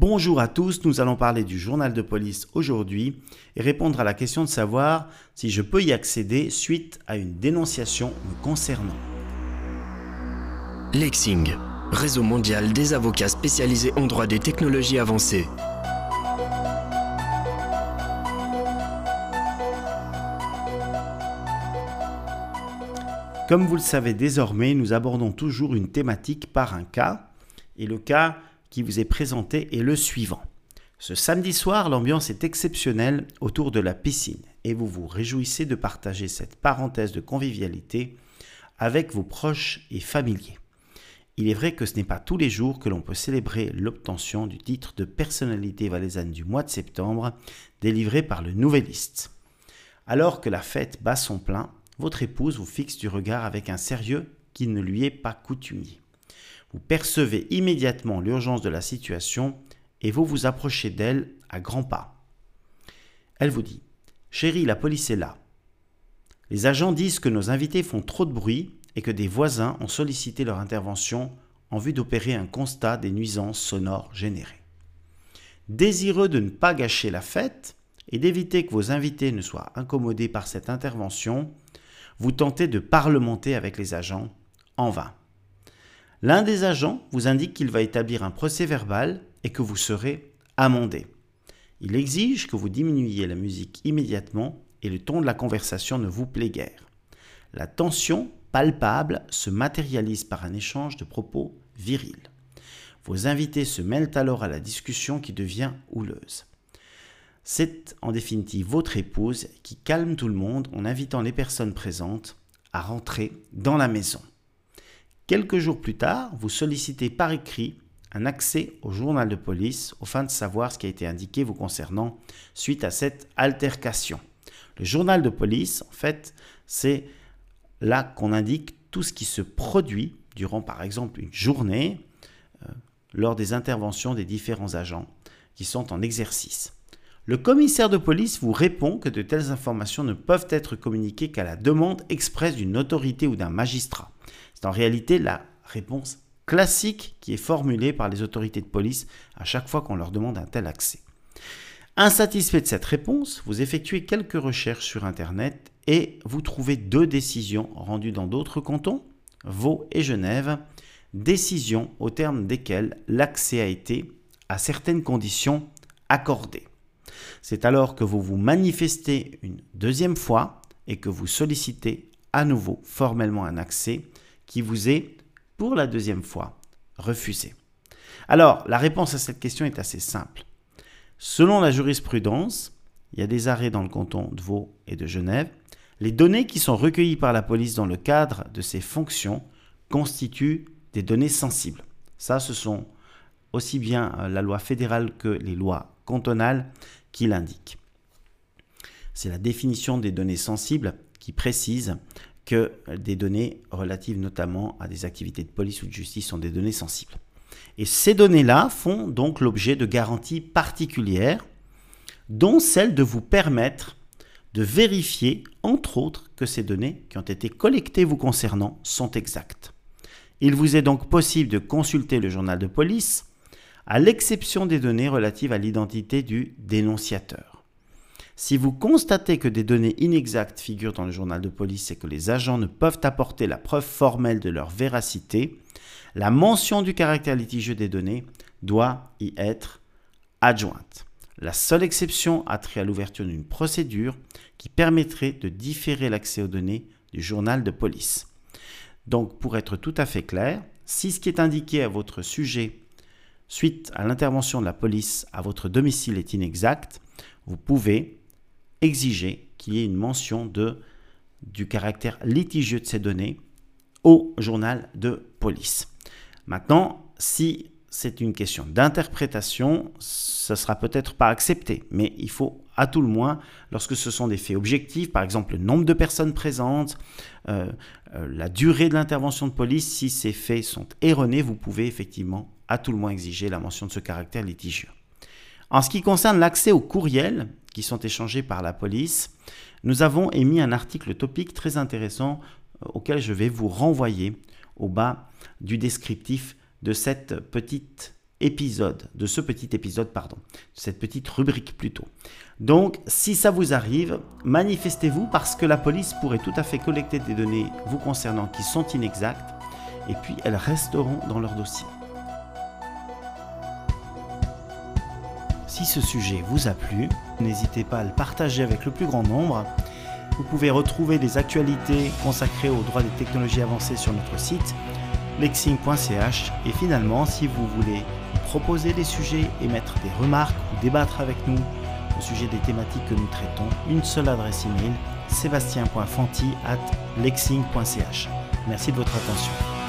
Bonjour à tous, nous allons parler du journal de police aujourd'hui et répondre à la question de savoir si je peux y accéder suite à une dénonciation me concernant. Lexing, réseau mondial des avocats spécialisés en droit des technologies avancées. Comme vous le savez désormais, nous abordons toujours une thématique par un cas, et le cas qui vous est présenté est le suivant. Ce samedi soir, l'ambiance est exceptionnelle autour de la piscine, et vous vous réjouissez de partager cette parenthèse de convivialité avec vos proches et familiers. Il est vrai que ce n'est pas tous les jours que l'on peut célébrer l'obtention du titre de personnalité valaisanne du mois de septembre délivré par le Nouvelliste. Alors que la fête bat son plein, votre épouse vous fixe du regard avec un sérieux qui ne lui est pas coutumier. Vous percevez immédiatement l'urgence de la situation et vous vous approchez d'elle à grands pas. Elle vous dit Chérie, la police est là. Les agents disent que nos invités font trop de bruit et que des voisins ont sollicité leur intervention en vue d'opérer un constat des nuisances sonores générées. Désireux de ne pas gâcher la fête et d'éviter que vos invités ne soient incommodés par cette intervention, vous tentez de parlementer avec les agents en vain. L'un des agents vous indique qu'il va établir un procès verbal et que vous serez amendé. Il exige que vous diminuiez la musique immédiatement et le ton de la conversation ne vous plaît guère. La tension palpable se matérialise par un échange de propos virils. Vos invités se mêlent alors à la discussion qui devient houleuse. C'est en définitive votre épouse qui calme tout le monde en invitant les personnes présentes à rentrer dans la maison. Quelques jours plus tard, vous sollicitez par écrit un accès au journal de police au fin de savoir ce qui a été indiqué vous concernant suite à cette altercation. Le journal de police, en fait, c'est là qu'on indique tout ce qui se produit durant, par exemple, une journée euh, lors des interventions des différents agents qui sont en exercice. Le commissaire de police vous répond que de telles informations ne peuvent être communiquées qu'à la demande expresse d'une autorité ou d'un magistrat. C'est en réalité la réponse classique qui est formulée par les autorités de police à chaque fois qu'on leur demande un tel accès. Insatisfait de cette réponse, vous effectuez quelques recherches sur Internet et vous trouvez deux décisions rendues dans d'autres cantons, Vaud et Genève, décisions au terme desquelles l'accès a été, à certaines conditions, accordé. C'est alors que vous vous manifestez une deuxième fois et que vous sollicitez à nouveau formellement un accès qui vous est, pour la deuxième fois, refusé. Alors, la réponse à cette question est assez simple. Selon la jurisprudence, il y a des arrêts dans le canton de Vaud et de Genève, les données qui sont recueillies par la police dans le cadre de ses fonctions constituent des données sensibles. Ça, ce sont aussi bien euh, la loi fédérale que les lois cantonales qui l'indique. C'est la définition des données sensibles qui précise que des données relatives notamment à des activités de police ou de justice sont des données sensibles. Et ces données-là font donc l'objet de garanties particulières, dont celle de vous permettre de vérifier, entre autres, que ces données qui ont été collectées vous concernant sont exactes. Il vous est donc possible de consulter le journal de police à l'exception des données relatives à l'identité du dénonciateur. Si vous constatez que des données inexactes figurent dans le journal de police et que les agents ne peuvent apporter la preuve formelle de leur véracité, la mention du caractère litigieux des données doit y être adjointe. La seule exception a trait à l'ouverture d'une procédure qui permettrait de différer l'accès aux données du journal de police. Donc pour être tout à fait clair, si ce qui est indiqué à votre sujet suite à l'intervention de la police à votre domicile est inexact, vous pouvez exiger qu'il y ait une mention de, du caractère litigieux de ces données au journal de police. Maintenant, si c'est une question d'interprétation, ce sera peut-être pas accepté, mais il faut à tout le moins, lorsque ce sont des faits objectifs, par exemple le nombre de personnes présentes, euh, euh, la durée de l'intervention de police, si ces faits sont erronés, vous pouvez effectivement à tout le moins exiger la mention de ce caractère litigieux. En ce qui concerne l'accès aux courriels qui sont échangés par la police, nous avons émis un article topique très intéressant euh, auquel je vais vous renvoyer au bas du descriptif de cette petite épisode, de ce petit épisode, pardon, de cette petite rubrique plutôt. Donc, si ça vous arrive, manifestez-vous parce que la police pourrait tout à fait collecter des données vous concernant qui sont inexactes et puis elles resteront dans leur dossier. Si ce sujet vous a plu, n'hésitez pas à le partager avec le plus grand nombre. Vous pouvez retrouver des actualités consacrées aux droits des technologies avancées sur notre site lexing.ch et finalement si vous voulez proposer des sujets, émettre des remarques ou débattre avec nous au sujet des thématiques que nous traitons, une seule adresse email sébastien.fanti at lexing.ch. Merci de votre attention.